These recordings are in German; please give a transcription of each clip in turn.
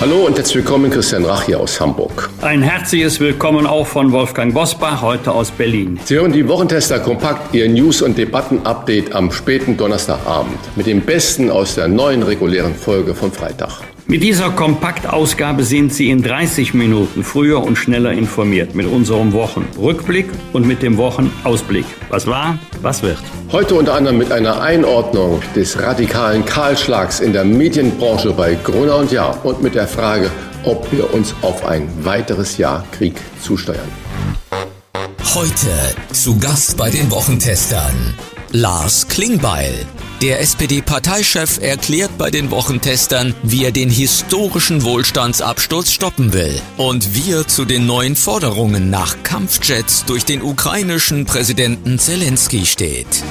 Hallo und herzlich willkommen, Christian Rach hier aus Hamburg. Ein herzliches Willkommen auch von Wolfgang Bosbach, heute aus Berlin. Sie hören die Wochentester kompakt, Ihr News- und Debatten-Update am späten Donnerstagabend mit dem Besten aus der neuen regulären Folge vom Freitag. Mit dieser Kompaktausgabe sind Sie in 30 Minuten früher und schneller informiert mit unserem Wochenrückblick und mit dem Wochenausblick. Was war, was wird. Heute unter anderem mit einer Einordnung des radikalen Kahlschlags in der Medienbranche bei Gruner und Jahr und mit der Frage, ob wir uns auf ein weiteres Jahr Krieg zusteuern. Heute zu Gast bei den Wochentestern Lars Klingbeil. Der SPD-Parteichef erklärt bei den Wochentestern, wie er den historischen Wohlstandsabsturz stoppen will und wie er zu den neuen Forderungen nach Kampfjets durch den ukrainischen Präsidenten Zelensky steht.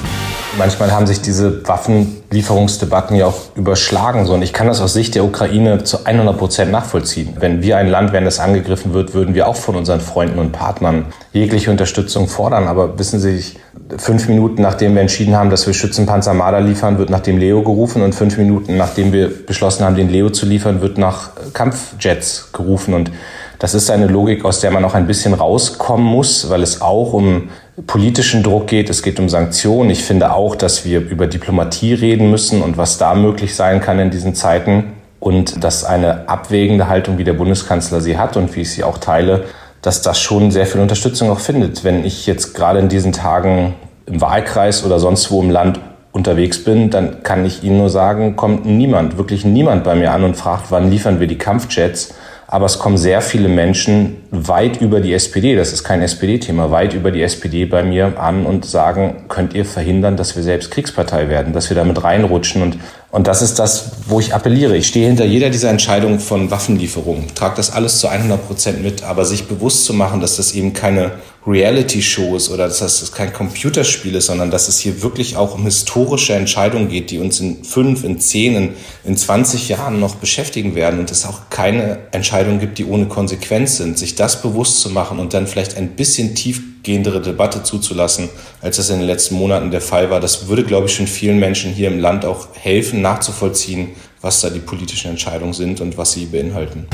Manchmal haben sich diese Waffenlieferungsdebatten ja auch überschlagen. So. Und ich kann das aus Sicht der Ukraine zu 100 Prozent nachvollziehen. Wenn wir ein Land wären, das angegriffen wird, würden wir auch von unseren Freunden und Partnern jegliche Unterstützung fordern. Aber wissen Sie, fünf Minuten nachdem wir entschieden haben, dass wir Schützenpanzer Marder liefern, wird nach dem Leo gerufen. Und fünf Minuten nachdem wir beschlossen haben, den Leo zu liefern, wird nach Kampfjets gerufen. Und das ist eine Logik, aus der man auch ein bisschen rauskommen muss, weil es auch um politischen Druck geht, es geht um Sanktionen. Ich finde auch, dass wir über Diplomatie reden müssen und was da möglich sein kann in diesen Zeiten. Und dass eine abwägende Haltung, wie der Bundeskanzler sie hat und wie ich sie auch teile, dass das schon sehr viel Unterstützung auch findet. Wenn ich jetzt gerade in diesen Tagen im Wahlkreis oder sonst wo im Land unterwegs bin, dann kann ich Ihnen nur sagen, kommt niemand, wirklich niemand bei mir an und fragt, wann liefern wir die Kampfjets, aber es kommen sehr viele Menschen weit über die SPD, das ist kein SPD-Thema, weit über die SPD bei mir an und sagen, könnt ihr verhindern, dass wir selbst Kriegspartei werden, dass wir damit reinrutschen. Und, und das ist das, wo ich appelliere. Ich stehe hinter jeder dieser Entscheidungen von Waffenlieferungen, trage das alles zu 100 Prozent mit, aber sich bewusst zu machen, dass das eben keine Reality-Show ist oder dass das kein Computerspiel ist, sondern dass es hier wirklich auch um historische Entscheidungen geht, die uns in fünf, in zehn, in, in 20 Jahren noch beschäftigen werden und es auch keine Entscheidungen gibt, die ohne Konsequenz sind. Sich das bewusst zu machen und dann vielleicht ein bisschen tiefgehendere Debatte zuzulassen, als das in den letzten Monaten der Fall war, das würde, glaube ich, schon vielen Menschen hier im Land auch helfen, nachzuvollziehen, was da die politischen Entscheidungen sind und was sie beinhalten.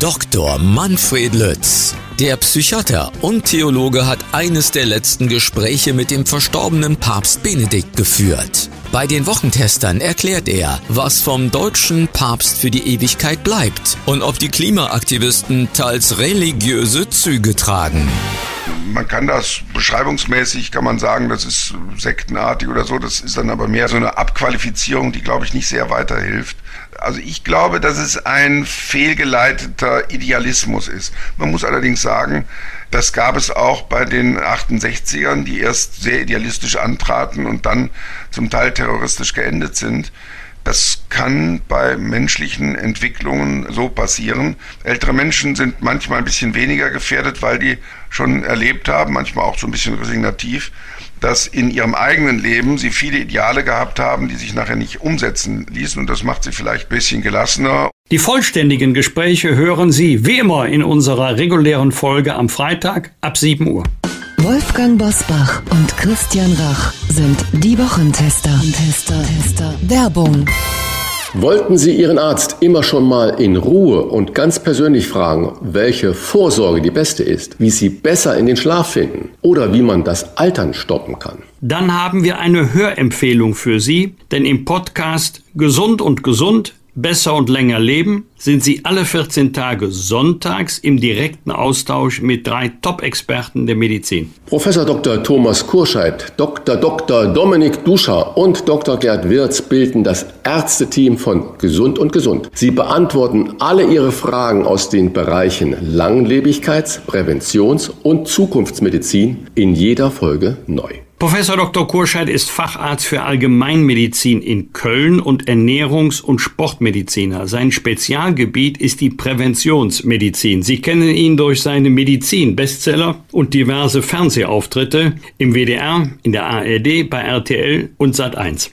Dr. Manfred Lütz. Der Psychiater und Theologe hat eines der letzten Gespräche mit dem verstorbenen Papst Benedikt geführt. Bei den Wochentestern erklärt er, was vom deutschen Papst für die Ewigkeit bleibt und ob die Klimaaktivisten teils religiöse Züge tragen. Man kann das beschreibungsmäßig, kann man sagen, das ist sektenartig oder so. Das ist dann aber mehr so eine Abqualifizierung, die, glaube ich, nicht sehr weiterhilft. Also ich glaube, dass es ein fehlgeleiteter Idealismus ist. Man muss allerdings sagen, das gab es auch bei den 68ern, die erst sehr idealistisch antraten und dann zum Teil terroristisch geendet sind. Das kann bei menschlichen Entwicklungen so passieren. Ältere Menschen sind manchmal ein bisschen weniger gefährdet, weil die schon erlebt haben, manchmal auch so ein bisschen resignativ, dass in ihrem eigenen Leben sie viele Ideale gehabt haben, die sich nachher nicht umsetzen ließen und das macht sie vielleicht ein bisschen gelassener. Die vollständigen Gespräche hören Sie wie immer in unserer regulären Folge am Freitag ab 7 Uhr. Wolfgang Bosbach und Christian Rach sind die Wochentester. Tester, Tester. Werbung. Wollten Sie Ihren Arzt immer schon mal in Ruhe und ganz persönlich fragen, welche Vorsorge die beste ist, wie Sie besser in den Schlaf finden oder wie man das Altern stoppen kann? Dann haben wir eine Hörempfehlung für Sie, denn im Podcast Gesund und Gesund Besser und länger leben sind Sie alle 14 Tage sonntags im direkten Austausch mit drei Top-Experten der Medizin. Professor Dr. Thomas Kurscheid, Dr. Dr. Dominik Duscher und Dr. Gerd Wirz bilden das Ärzteteam von Gesund und Gesund. Sie beantworten alle Ihre Fragen aus den Bereichen Langlebigkeits-, Präventions- und Zukunftsmedizin in jeder Folge neu. Professor Dr. Kurscheid ist Facharzt für Allgemeinmedizin in Köln und Ernährungs- und Sportmediziner. Sein Spezialgebiet ist die Präventionsmedizin. Sie kennen ihn durch seine Medizin-Bestseller und diverse Fernsehauftritte im WDR, in der ARD, bei RTL und Sat1.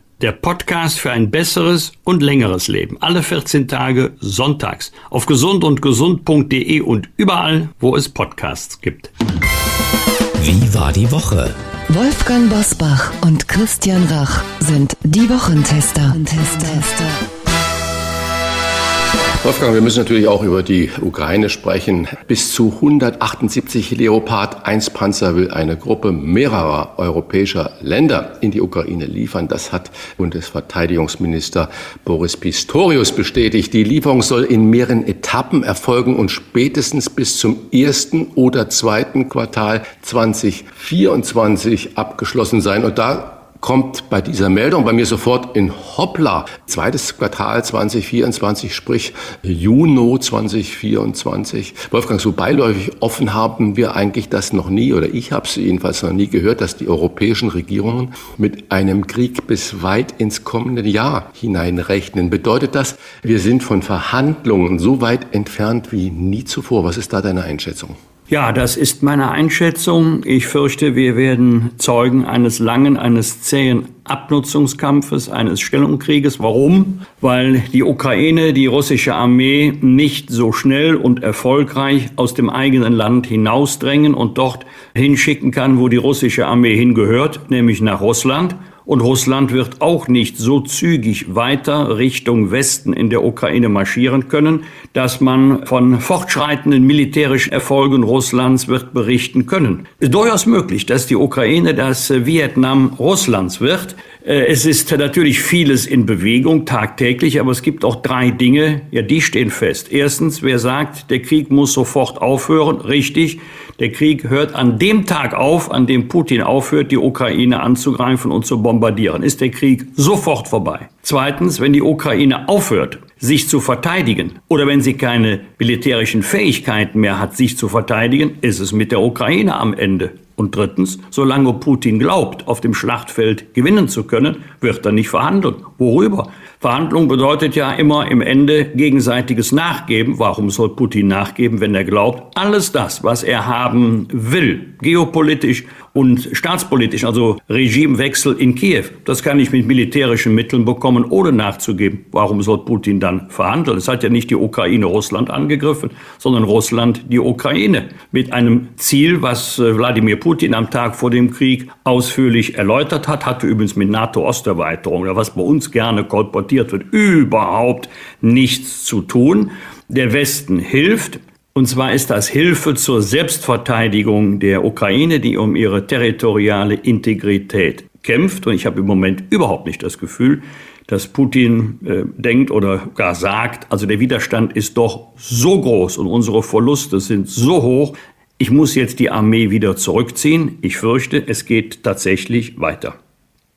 der Podcast für ein besseres und längeres Leben. Alle 14 Tage sonntags auf gesundundgesund.de und überall, wo es Podcasts gibt. Wie war die Woche? Wolfgang Bosbach und Christian Rach sind die Wochentester. Tester. Wolfgang, wir müssen natürlich auch über die Ukraine sprechen. Bis zu 178 Leopard 1 Panzer will eine Gruppe mehrerer europäischer Länder in die Ukraine liefern. Das hat Bundesverteidigungsminister Boris Pistorius bestätigt. Die Lieferung soll in mehreren Etappen erfolgen und spätestens bis zum ersten oder zweiten Quartal 2024 abgeschlossen sein. Und da kommt bei dieser Meldung bei mir sofort in Hoppla. Zweites Quartal 2024, sprich Juni 2024. Wolfgang, so beiläufig offen haben wir eigentlich das noch nie, oder ich habe es jedenfalls noch nie gehört, dass die europäischen Regierungen mit einem Krieg bis weit ins kommende Jahr hineinrechnen. Bedeutet das, wir sind von Verhandlungen so weit entfernt wie nie zuvor? Was ist da deine Einschätzung? Ja, das ist meine Einschätzung. Ich fürchte, wir werden Zeugen eines langen, eines zähen Abnutzungskampfes, eines Stellungkrieges. Warum? Weil die Ukraine, die russische Armee nicht so schnell und erfolgreich aus dem eigenen Land hinausdrängen und dort hinschicken kann, wo die russische Armee hingehört, nämlich nach Russland. Und Russland wird auch nicht so zügig weiter Richtung Westen in der Ukraine marschieren können, dass man von fortschreitenden militärischen Erfolgen Russlands wird berichten können. Es ist durchaus möglich, dass die Ukraine das Vietnam Russlands wird. Äh, es ist natürlich vieles in Bewegung tagtäglich, aber es gibt auch drei Dinge, ja, die stehen fest. Erstens, wer sagt, der Krieg muss sofort aufhören, richtig. Der Krieg hört an dem Tag auf, an dem Putin aufhört, die Ukraine anzugreifen und zu bombardieren. Ist der Krieg sofort vorbei. Zweitens, wenn die Ukraine aufhört, sich zu verteidigen oder wenn sie keine militärischen Fähigkeiten mehr hat, sich zu verteidigen, ist es mit der Ukraine am Ende. Und drittens, solange Putin glaubt, auf dem Schlachtfeld gewinnen zu können, wird er nicht verhandeln. Worüber? Verhandlung bedeutet ja immer im Ende gegenseitiges Nachgeben. Warum soll Putin nachgeben, wenn er glaubt, alles das, was er haben will, geopolitisch und staatspolitisch, also Regimewechsel in Kiew, das kann ich mit militärischen Mitteln bekommen, ohne nachzugeben. Warum soll Putin dann verhandeln? Es hat ja nicht die Ukraine Russland angegriffen, sondern Russland die Ukraine mit einem Ziel, was äh, Wladimir Putin am Tag vor dem Krieg ausführlich erläutert hat, hatte übrigens mit NATO-Osterweiterung, was bei uns gerne kolportiert wird, überhaupt nichts zu tun. Der Westen hilft, und zwar ist das Hilfe zur Selbstverteidigung der Ukraine, die um ihre territoriale Integrität kämpft. Und ich habe im Moment überhaupt nicht das Gefühl, dass Putin äh, denkt oder gar sagt, also der Widerstand ist doch so groß und unsere Verluste sind so hoch, ich muss jetzt die Armee wieder zurückziehen. Ich fürchte, es geht tatsächlich weiter.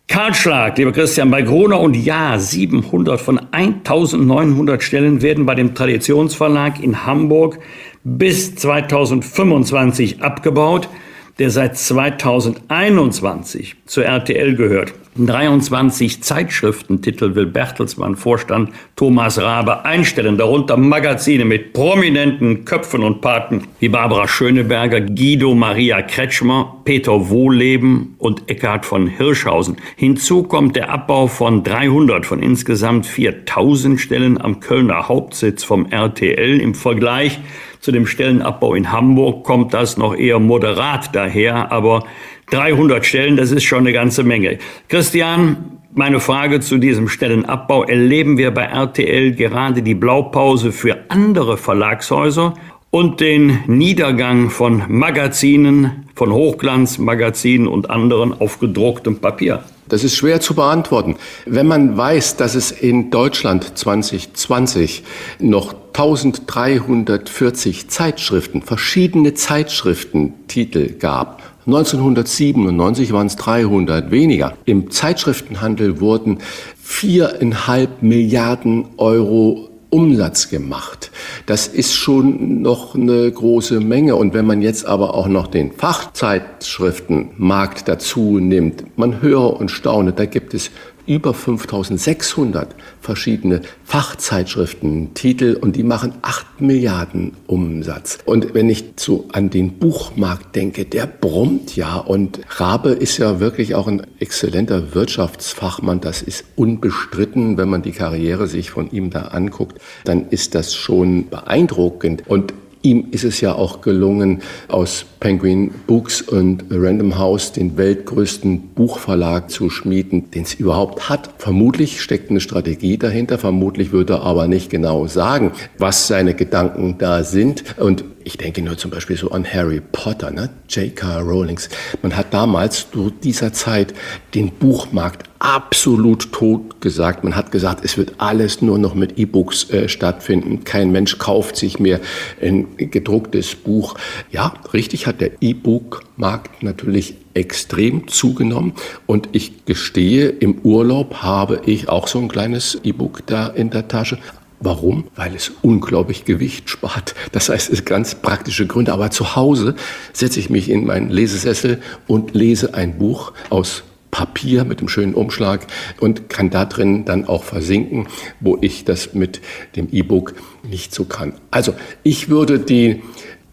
Kahlschlag, lieber Christian, bei Gruner und Ja, 700 von 1900 Stellen werden bei dem Traditionsverlag in Hamburg bis 2025 abgebaut. Der seit 2021 zur RTL gehört. 23 Zeitschriftentitel will Bertelsmann Vorstand Thomas Rabe einstellen, darunter Magazine mit prominenten Köpfen und Paten wie Barbara Schöneberger, Guido Maria Kretschmer, Peter Wohleben und Eckhard von Hirschhausen. Hinzu kommt der Abbau von 300 von insgesamt 4000 Stellen am Kölner Hauptsitz vom RTL im Vergleich zu dem Stellenabbau in Hamburg kommt das noch eher moderat daher, aber 300 Stellen, das ist schon eine ganze Menge. Christian, meine Frage zu diesem Stellenabbau. Erleben wir bei RTL gerade die Blaupause für andere Verlagshäuser und den Niedergang von Magazinen, von Hochglanzmagazinen und anderen auf gedrucktem Papier? Das ist schwer zu beantworten. Wenn man weiß, dass es in Deutschland 2020 noch 1340 Zeitschriften, verschiedene Zeitschriftentitel gab, 1997 waren es 300 weniger. Im Zeitschriftenhandel wurden viereinhalb Milliarden Euro Umsatz gemacht. Das ist schon noch eine große Menge. Und wenn man jetzt aber auch noch den Fachzeitschriftenmarkt dazu nimmt, man höre und staune, da gibt es über 5600 verschiedene Fachzeitschriften, Titel und die machen 8 Milliarden Umsatz. Und wenn ich so an den Buchmarkt denke, der brummt ja. Und Rabe ist ja wirklich auch ein exzellenter Wirtschaftsfachmann, das ist unbestritten, wenn man die Karriere sich von ihm da anguckt, dann ist das schon beeindruckend. Und Ihm ist es ja auch gelungen, aus Penguin Books und Random House den weltgrößten Buchverlag zu schmieden, den es überhaupt hat. Vermutlich steckt eine Strategie dahinter, vermutlich würde er aber nicht genau sagen, was seine Gedanken da sind. Und ich denke nur zum Beispiel so an Harry Potter, ne? J.K. Rowlings. Man hat damals zu dieser Zeit den Buchmarkt absolut tot gesagt. Man hat gesagt, es wird alles nur noch mit E-Books äh, stattfinden. Kein Mensch kauft sich mehr ein gedrucktes Buch. Ja, richtig hat der E-Book-Markt natürlich extrem zugenommen. Und ich gestehe, im Urlaub habe ich auch so ein kleines E-Book da in der Tasche. Warum? Weil es unglaublich Gewicht spart. Das heißt, es sind ganz praktische Gründe. Aber zu Hause setze ich mich in meinen Lesesessel und lese ein Buch aus Papier mit dem schönen Umschlag und kann da drin dann auch versinken, wo ich das mit dem E-Book nicht so kann. Also ich würde die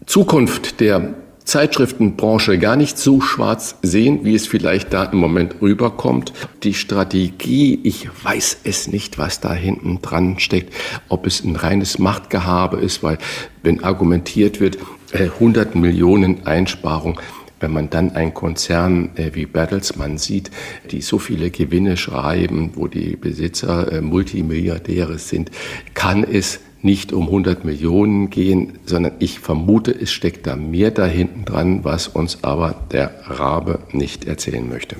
Zukunft der Zeitschriftenbranche gar nicht so schwarz sehen, wie es vielleicht da im Moment rüberkommt. Die Strategie, ich weiß es nicht, was da hinten dran steckt, ob es ein reines Machtgehabe ist, weil wenn argumentiert wird, 100 äh, Millionen Einsparung, wenn man dann einen Konzern äh, wie Bertelsmann sieht, die so viele Gewinne schreiben, wo die Besitzer äh, Multimilliardäre sind, kann es nicht um 100 Millionen gehen, sondern ich vermute, es steckt da mehr da hinten dran, was uns aber der Rabe nicht erzählen möchte.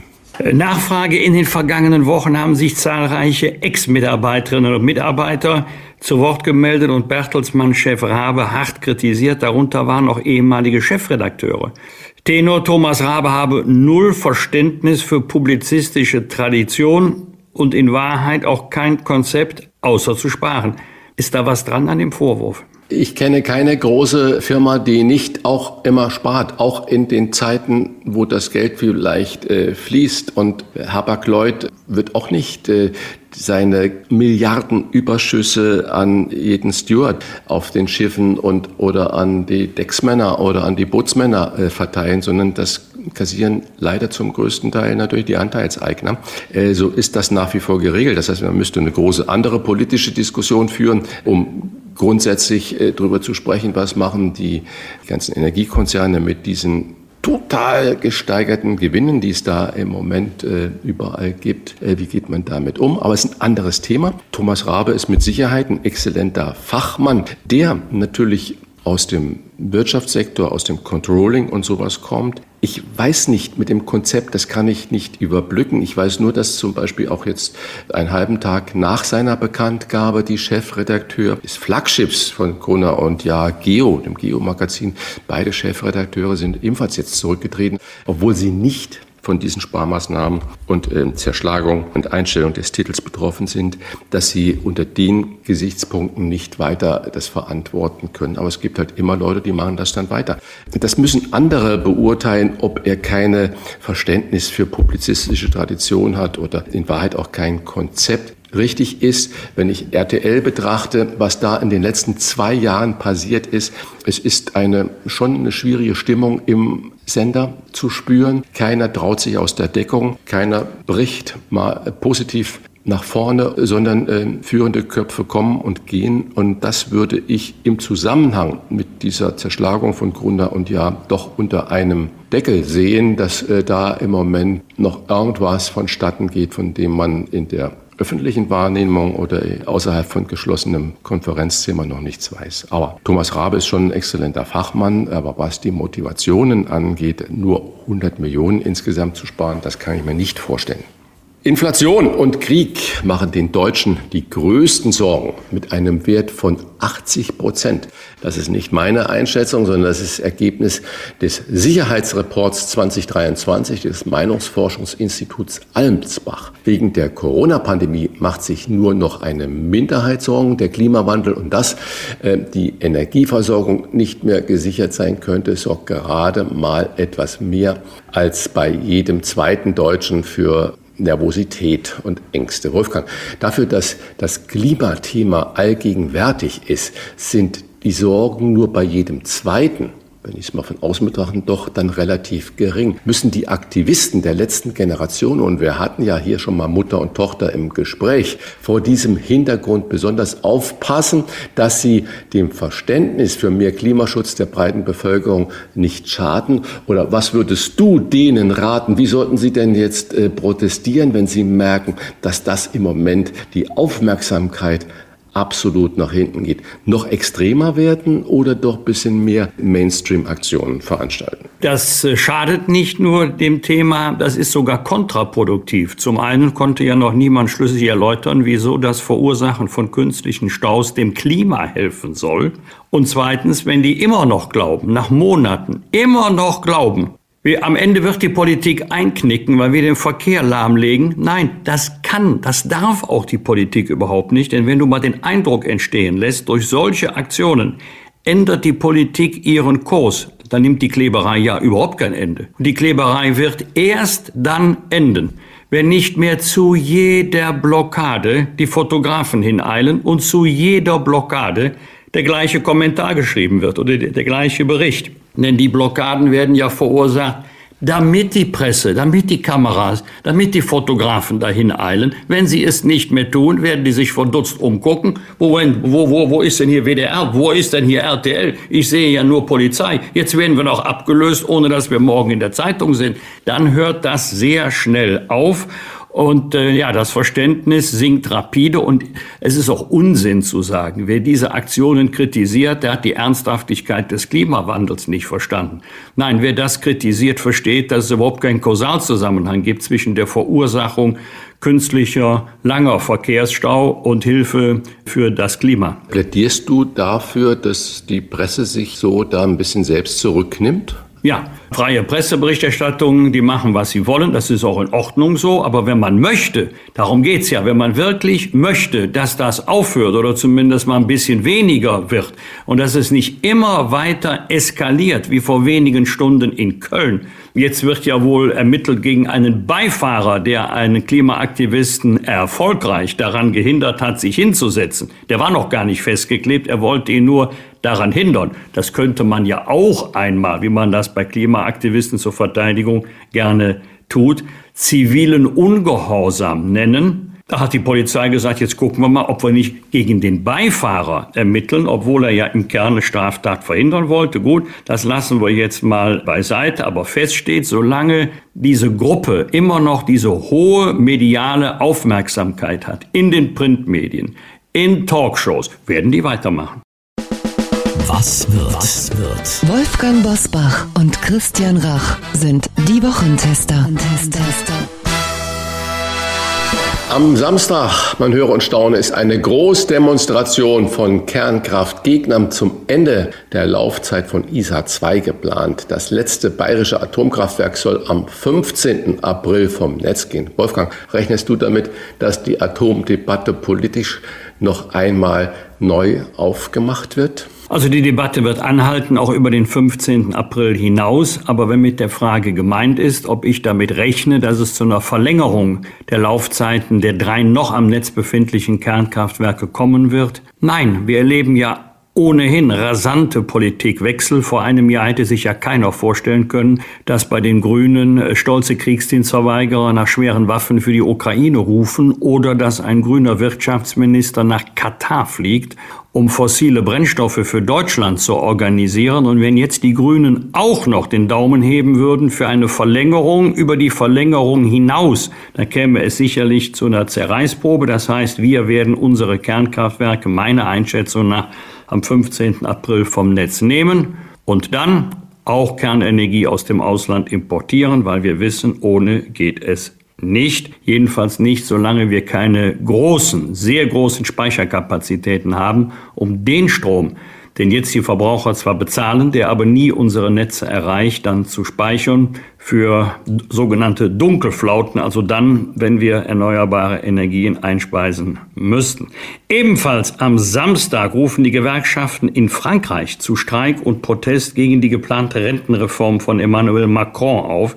Nachfrage in den vergangenen Wochen haben sich zahlreiche Ex-Mitarbeiterinnen und Mitarbeiter zu Wort gemeldet und Bertelsmann-Chef Rabe hart kritisiert. Darunter waren auch ehemalige Chefredakteure. Tenor Thomas Rabe habe null Verständnis für publizistische Tradition und in Wahrheit auch kein Konzept außer zu sparen. Ist da was dran an dem Vorwurf? Ich kenne keine große Firma, die nicht auch immer spart, auch in den Zeiten, wo das Geld vielleicht äh, fließt. Und Hapag-Lloyd wird auch nicht äh, seine Milliardenüberschüsse an jeden Steward auf den Schiffen und oder an die Decksmänner oder an die Bootsmänner äh, verteilen, sondern das kassieren leider zum größten Teil natürlich die Anteilseigner. Äh, so ist das nach wie vor geregelt. Das heißt, man müsste eine große andere politische Diskussion führen, um grundsätzlich äh, darüber zu sprechen, was machen die ganzen Energiekonzerne mit diesen total gesteigerten Gewinnen, die es da im Moment äh, überall gibt. Äh, wie geht man damit um? Aber es ist ein anderes Thema. Thomas Rabe ist mit Sicherheit ein exzellenter Fachmann, der natürlich aus dem Wirtschaftssektor, aus dem Controlling und sowas kommt. Ich weiß nicht mit dem Konzept, das kann ich nicht überblicken. Ich weiß nur, dass zum Beispiel auch jetzt einen halben Tag nach seiner Bekanntgabe die Chefredakteur des Flaggschiffs von Gruner und Ja Geo, dem Geo-Magazin, beide Chefredakteure sind ebenfalls jetzt zurückgetreten, obwohl sie nicht von diesen Sparmaßnahmen und äh, Zerschlagung und Einstellung des Titels betroffen sind, dass sie unter den Gesichtspunkten nicht weiter das verantworten können. Aber es gibt halt immer Leute, die machen das dann weiter. Das müssen andere beurteilen, ob er keine Verständnis für publizistische Tradition hat oder in Wahrheit auch kein Konzept richtig ist, wenn ich RTL betrachte, was da in den letzten zwei Jahren passiert ist. Es ist eine schon eine schwierige Stimmung im Sender zu spüren. Keiner traut sich aus der Deckung, keiner bricht mal positiv nach vorne, sondern äh, führende Köpfe kommen und gehen. Und das würde ich im Zusammenhang mit dieser Zerschlagung von Grunder und Ja doch unter einem Deckel sehen, dass äh, da im Moment noch irgendwas vonstatten geht, von dem man in der öffentlichen Wahrnehmung oder außerhalb von geschlossenem Konferenzzimmer noch nichts weiß. Aber Thomas Rabe ist schon ein exzellenter Fachmann, aber was die Motivationen angeht, nur 100 Millionen insgesamt zu sparen, das kann ich mir nicht vorstellen. Inflation und Krieg machen den Deutschen die größten Sorgen mit einem Wert von 80 Prozent. Das ist nicht meine Einschätzung, sondern das ist Ergebnis des Sicherheitsreports 2023 des Meinungsforschungsinstituts Almsbach. Wegen der Corona-Pandemie macht sich nur noch eine Minderheit Sorgen. Der Klimawandel und dass äh, die Energieversorgung nicht mehr gesichert sein könnte, sorgt gerade mal etwas mehr als bei jedem zweiten Deutschen für Nervosität und Ängste. Wolfgang, dafür, dass das Klimathema allgegenwärtig ist, sind die Sorgen nur bei jedem Zweiten wenn ich es mal von außen betrachte, doch dann relativ gering. Müssen die Aktivisten der letzten Generation, und wir hatten ja hier schon mal Mutter und Tochter im Gespräch, vor diesem Hintergrund besonders aufpassen, dass sie dem Verständnis für mehr Klimaschutz der breiten Bevölkerung nicht schaden? Oder was würdest du denen raten? Wie sollten sie denn jetzt äh, protestieren, wenn sie merken, dass das im Moment die Aufmerksamkeit absolut nach hinten geht, noch extremer werden oder doch ein bisschen mehr Mainstream-Aktionen veranstalten? Das äh, schadet nicht nur dem Thema, das ist sogar kontraproduktiv. Zum einen konnte ja noch niemand schlüssig erläutern, wieso das Verursachen von künstlichen Staus dem Klima helfen soll. Und zweitens, wenn die immer noch glauben, nach Monaten, immer noch glauben, am Ende wird die Politik einknicken, weil wir den Verkehr lahmlegen. Nein, das kann, das darf auch die Politik überhaupt nicht. Denn wenn du mal den Eindruck entstehen lässt, durch solche Aktionen ändert die Politik ihren Kurs, dann nimmt die Kleberei ja überhaupt kein Ende. Und die Kleberei wird erst dann enden, wenn nicht mehr zu jeder Blockade die Fotografen hineilen und zu jeder Blockade der gleiche Kommentar geschrieben wird oder der, der gleiche Bericht. Denn die Blockaden werden ja verursacht, damit die Presse, damit die Kameras, damit die Fotografen dahin eilen. Wenn sie es nicht mehr tun, werden die sich verdutzt umgucken. Wo, wo, wo, wo ist denn hier WDR? Wo ist denn hier RTL? Ich sehe ja nur Polizei. Jetzt werden wir noch abgelöst, ohne dass wir morgen in der Zeitung sind. Dann hört das sehr schnell auf. Und äh, ja, das Verständnis sinkt rapide und es ist auch Unsinn zu sagen, wer diese Aktionen kritisiert, der hat die Ernsthaftigkeit des Klimawandels nicht verstanden. Nein, wer das kritisiert, versteht, dass es überhaupt keinen Kausalzusammenhang gibt zwischen der Verursachung künstlicher langer Verkehrsstau und Hilfe für das Klima. Plädierst du dafür, dass die Presse sich so da ein bisschen selbst zurücknimmt? Ja, freie Presseberichterstattung, die machen, was sie wollen, das ist auch in Ordnung so, aber wenn man möchte, darum geht's ja, wenn man wirklich möchte, dass das aufhört oder zumindest mal ein bisschen weniger wird und dass es nicht immer weiter eskaliert, wie vor wenigen Stunden in Köln, Jetzt wird ja wohl ermittelt gegen einen Beifahrer, der einen Klimaaktivisten erfolgreich daran gehindert hat, sich hinzusetzen. Der war noch gar nicht festgeklebt, er wollte ihn nur daran hindern. Das könnte man ja auch einmal, wie man das bei Klimaaktivisten zur Verteidigung gerne tut, zivilen Ungehorsam nennen da hat die Polizei gesagt, jetzt gucken wir mal, ob wir nicht gegen den Beifahrer ermitteln, obwohl er ja im Kern eine Straftat verhindern wollte. Gut, das lassen wir jetzt mal beiseite, aber fest steht, solange diese Gruppe immer noch diese hohe mediale Aufmerksamkeit hat in den Printmedien, in Talkshows, werden die weitermachen. Was wird? Was wird? Wolfgang Bosbach und Christian Rach sind die Wochentester. Wochentester. Am Samstag, man höre und staune, ist eine Großdemonstration von Kernkraftgegnern zum Ende der Laufzeit von ISA 2 geplant. Das letzte bayerische Atomkraftwerk soll am 15. April vom Netz gehen. Wolfgang, rechnest du damit, dass die Atomdebatte politisch noch einmal neu aufgemacht wird? Also die Debatte wird anhalten, auch über den 15. April hinaus. Aber wenn mit der Frage gemeint ist, ob ich damit rechne, dass es zu einer Verlängerung der Laufzeiten der drei noch am Netz befindlichen Kernkraftwerke kommen wird, nein, wir erleben ja ohnehin rasante Politikwechsel. Vor einem Jahr hätte sich ja keiner vorstellen können, dass bei den Grünen stolze Kriegsdienstverweigerer nach schweren Waffen für die Ukraine rufen oder dass ein grüner Wirtschaftsminister nach Katar fliegt, um fossile Brennstoffe für Deutschland zu organisieren. Und wenn jetzt die Grünen auch noch den Daumen heben würden für eine Verlängerung über die Verlängerung hinaus, dann käme es sicherlich zu einer Zerreißprobe. Das heißt, wir werden unsere Kernkraftwerke meiner Einschätzung nach am 15. April vom Netz nehmen und dann auch Kernenergie aus dem Ausland importieren, weil wir wissen, ohne geht es nicht. Jedenfalls nicht, solange wir keine großen, sehr großen Speicherkapazitäten haben, um den Strom, den jetzt die Verbraucher zwar bezahlen, der aber nie unsere Netze erreicht, dann zu speichern für sogenannte Dunkelflauten, also dann, wenn wir erneuerbare Energien einspeisen müssten. Ebenfalls am Samstag rufen die Gewerkschaften in Frankreich zu Streik und Protest gegen die geplante Rentenreform von Emmanuel Macron auf.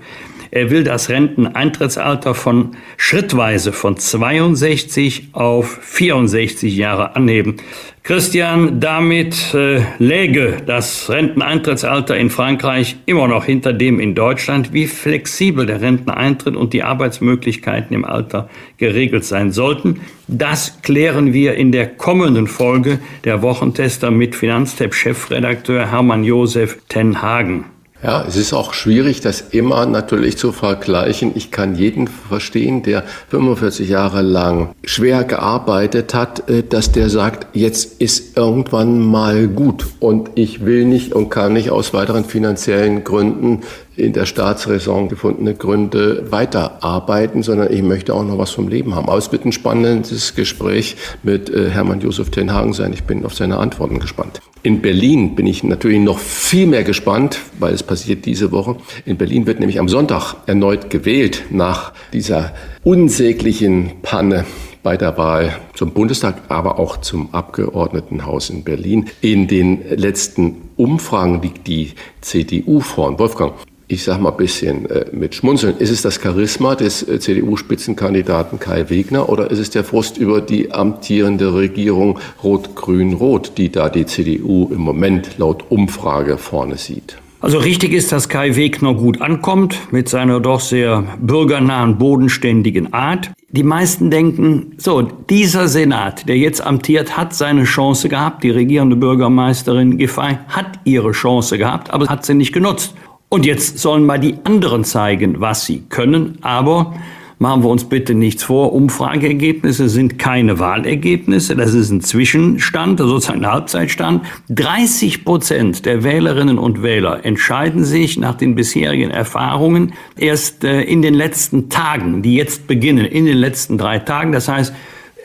Er will das Renteneintrittsalter von schrittweise von 62 auf 64 Jahre anheben. Christian, damit äh, läge das Renteneintrittsalter in Frankreich immer noch hinter dem in Deutschland. Wie flexibel der Renteneintritt und die Arbeitsmöglichkeiten im Alter geregelt sein sollten, das klären wir in der kommenden Folge der Wochentester mit Finanztep-Chefredakteur Hermann Josef Tenhagen. Ja, es ist auch schwierig, das immer natürlich zu vergleichen. Ich kann jeden verstehen, der 45 Jahre lang schwer gearbeitet hat, äh, dass der sagt, jetzt ist irgendwann mal gut und ich will nicht und kann nicht aus weiteren finanziellen Gründen in der Staatsräson gefundene Gründe weiterarbeiten, sondern ich möchte auch noch was vom Leben haben. Aber es wird ein spannendes Gespräch mit äh, Hermann Josef Tenhagen sein. Ich bin auf seine Antworten gespannt. In Berlin bin ich natürlich noch viel mehr gespannt, weil es passiert diese Woche. In Berlin wird nämlich am Sonntag erneut gewählt nach dieser unsäglichen Panne bei der Wahl zum Bundestag, aber auch zum Abgeordnetenhaus in Berlin. In den letzten Umfragen liegt die CDU vorn. Wolfgang, ich sage mal ein bisschen äh, mit Schmunzeln, ist es das Charisma des äh, CDU-Spitzenkandidaten Kai Wegner oder ist es der Frust über die amtierende Regierung Rot-Grün-Rot, die da die CDU im Moment laut Umfrage vorne sieht? Also richtig ist, dass Kai Wegner gut ankommt mit seiner doch sehr bürgernahen, bodenständigen Art. Die meisten denken, so, dieser Senat, der jetzt amtiert, hat seine Chance gehabt. Die regierende Bürgermeisterin Giffey hat ihre Chance gehabt, aber hat sie nicht genutzt. Und jetzt sollen mal die anderen zeigen, was sie können. Aber machen wir uns bitte nichts vor, Umfrageergebnisse sind keine Wahlergebnisse. Das ist ein Zwischenstand, sozusagen ein Halbzeitstand. 30 Prozent der Wählerinnen und Wähler entscheiden sich nach den bisherigen Erfahrungen erst äh, in den letzten Tagen, die jetzt beginnen, in den letzten drei Tagen. Das heißt,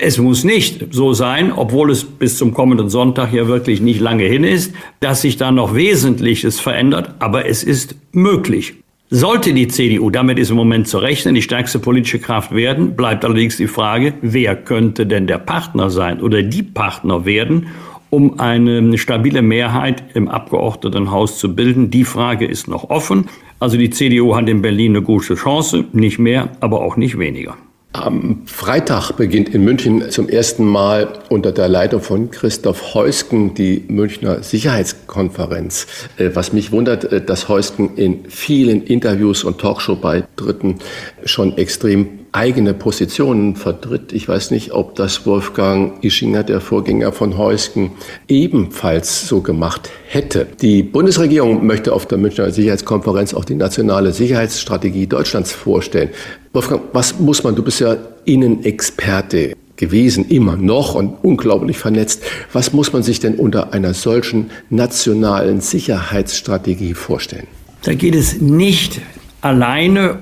es muss nicht so sein, obwohl es bis zum kommenden Sonntag ja wirklich nicht lange hin ist, dass sich da noch Wesentliches verändert, aber es ist möglich. Sollte die CDU, damit ist im Moment zu rechnen, die stärkste politische Kraft werden, bleibt allerdings die Frage, wer könnte denn der Partner sein oder die Partner werden, um eine stabile Mehrheit im Abgeordnetenhaus zu bilden. Die Frage ist noch offen. Also die CDU hat in Berlin eine gute Chance, nicht mehr, aber auch nicht weniger. Am Freitag beginnt in München zum ersten Mal unter der Leitung von Christoph Heusken die Münchner Sicherheitskonferenz. Äh, was mich wundert, äh, dass Heusken in vielen Interviews und Talkshow-Beitritten schon extrem eigene Positionen vertritt. Ich weiß nicht, ob das Wolfgang Ischinger, der Vorgänger von Heusken, ebenfalls so gemacht hätte. Die Bundesregierung möchte auf der Münchner Sicherheitskonferenz auch die nationale Sicherheitsstrategie Deutschlands vorstellen. Wolfgang, was muss man, du bist ja Innenexperte gewesen, immer noch und unglaublich vernetzt. Was muss man sich denn unter einer solchen nationalen Sicherheitsstrategie vorstellen? Da geht es nicht alleine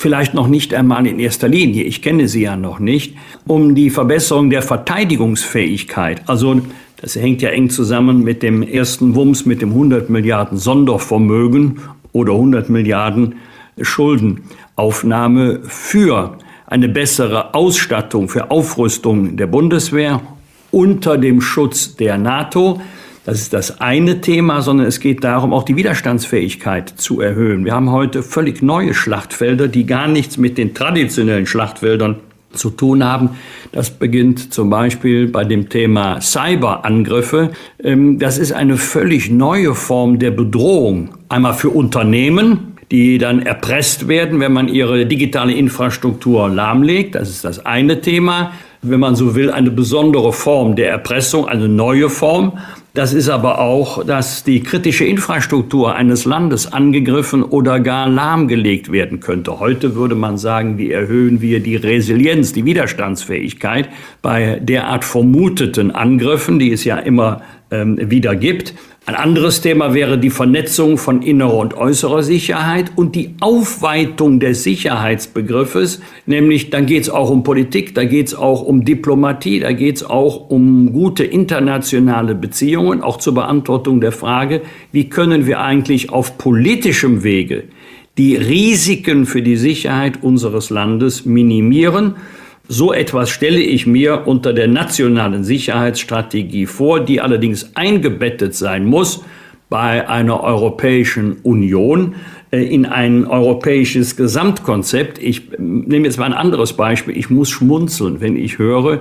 vielleicht noch nicht einmal in erster Linie, ich kenne sie ja noch nicht, um die Verbesserung der Verteidigungsfähigkeit. Also das hängt ja eng zusammen mit dem ersten Wumms, mit dem 100 Milliarden Sondervermögen oder 100 Milliarden Schuldenaufnahme für eine bessere Ausstattung, für Aufrüstung der Bundeswehr unter dem Schutz der NATO. Das ist das eine Thema, sondern es geht darum, auch die Widerstandsfähigkeit zu erhöhen. Wir haben heute völlig neue Schlachtfelder, die gar nichts mit den traditionellen Schlachtfeldern zu tun haben. Das beginnt zum Beispiel bei dem Thema Cyberangriffe. Ähm, das ist eine völlig neue Form der Bedrohung. Einmal für Unternehmen, die dann erpresst werden, wenn man ihre digitale Infrastruktur lahmlegt. Das ist das eine Thema. Wenn man so will, eine besondere Form der Erpressung, eine neue Form. Das ist aber auch, dass die kritische Infrastruktur eines Landes angegriffen oder gar lahmgelegt werden könnte. Heute würde man sagen, wie erhöhen wir die Resilienz, die Widerstandsfähigkeit bei derart vermuteten Angriffen, die es ja immer ähm, wieder gibt. Ein anderes Thema wäre die Vernetzung von innerer und äußerer Sicherheit und die Aufweitung des Sicherheitsbegriffes, nämlich dann geht es auch um Politik, da geht es auch um Diplomatie, da geht es auch um gute internationale Beziehungen, auch zur Beantwortung der Frage, wie können wir eigentlich auf politischem Wege die Risiken für die Sicherheit unseres Landes minimieren so etwas stelle ich mir unter der nationalen Sicherheitsstrategie vor, die allerdings eingebettet sein muss bei einer Europäischen Union äh, in ein europäisches Gesamtkonzept. Ich nehme jetzt mal ein anderes Beispiel. Ich muss schmunzeln, wenn ich höre,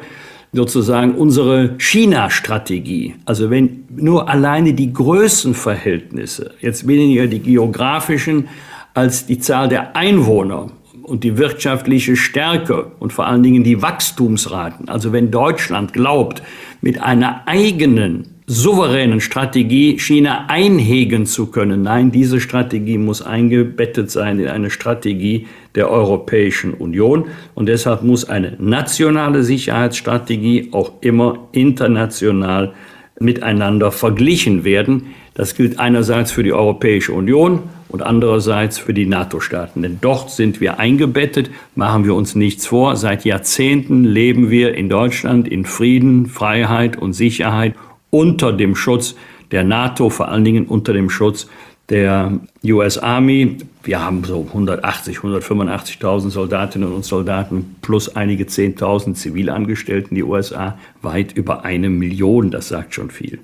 sozusagen unsere China-Strategie. Also wenn nur alleine die Größenverhältnisse, jetzt weniger die geografischen, als die Zahl der Einwohner und die wirtschaftliche Stärke und vor allen Dingen die Wachstumsraten. Also wenn Deutschland glaubt, mit einer eigenen souveränen Strategie China einhegen zu können. Nein, diese Strategie muss eingebettet sein in eine Strategie der Europäischen Union. Und deshalb muss eine nationale Sicherheitsstrategie auch immer international miteinander verglichen werden. Das gilt einerseits für die Europäische Union und andererseits für die NATO-Staaten. Denn dort sind wir eingebettet, machen wir uns nichts vor. Seit Jahrzehnten leben wir in Deutschland in Frieden, Freiheit und Sicherheit unter dem Schutz der NATO, vor allen Dingen unter dem Schutz der US Army. Wir haben so 180, 185.000 Soldatinnen und Soldaten plus einige 10.000 Zivilangestellten. Die USA weit über eine Million, das sagt schon viel.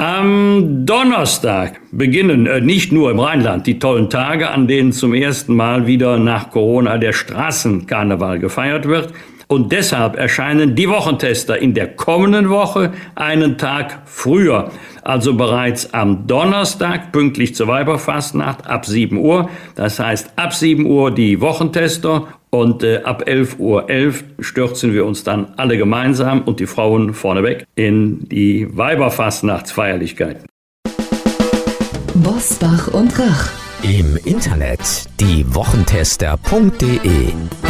Am Donnerstag beginnen äh, nicht nur im Rheinland die tollen Tage, an denen zum ersten Mal wieder nach Corona der Straßenkarneval gefeiert wird. Und deshalb erscheinen die Wochentester in der kommenden Woche einen Tag früher. Also bereits am Donnerstag, pünktlich zur Weiberfastnacht, ab 7 Uhr. Das heißt, ab 7 Uhr die Wochentester und äh, ab 11.11 Uhr .11 stürzen wir uns dann alle gemeinsam und die Frauen vorneweg in die Weiberfastnachtsfeierlichkeiten. Bosbach und Rach. Im Internet diewochentester.de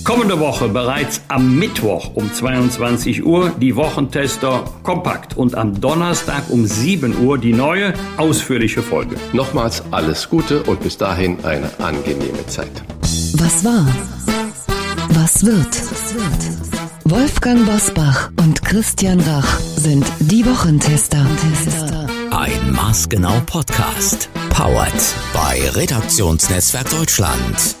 Kommende Woche bereits am Mittwoch um 22 Uhr die Wochentester kompakt und am Donnerstag um 7 Uhr die neue ausführliche Folge. Nochmals alles Gute und bis dahin eine angenehme Zeit. Was war? Was wird? Wolfgang Bosbach und Christian Rach sind die Wochentester. Ein Maßgenau Podcast. Powered bei Redaktionsnetzwerk Deutschland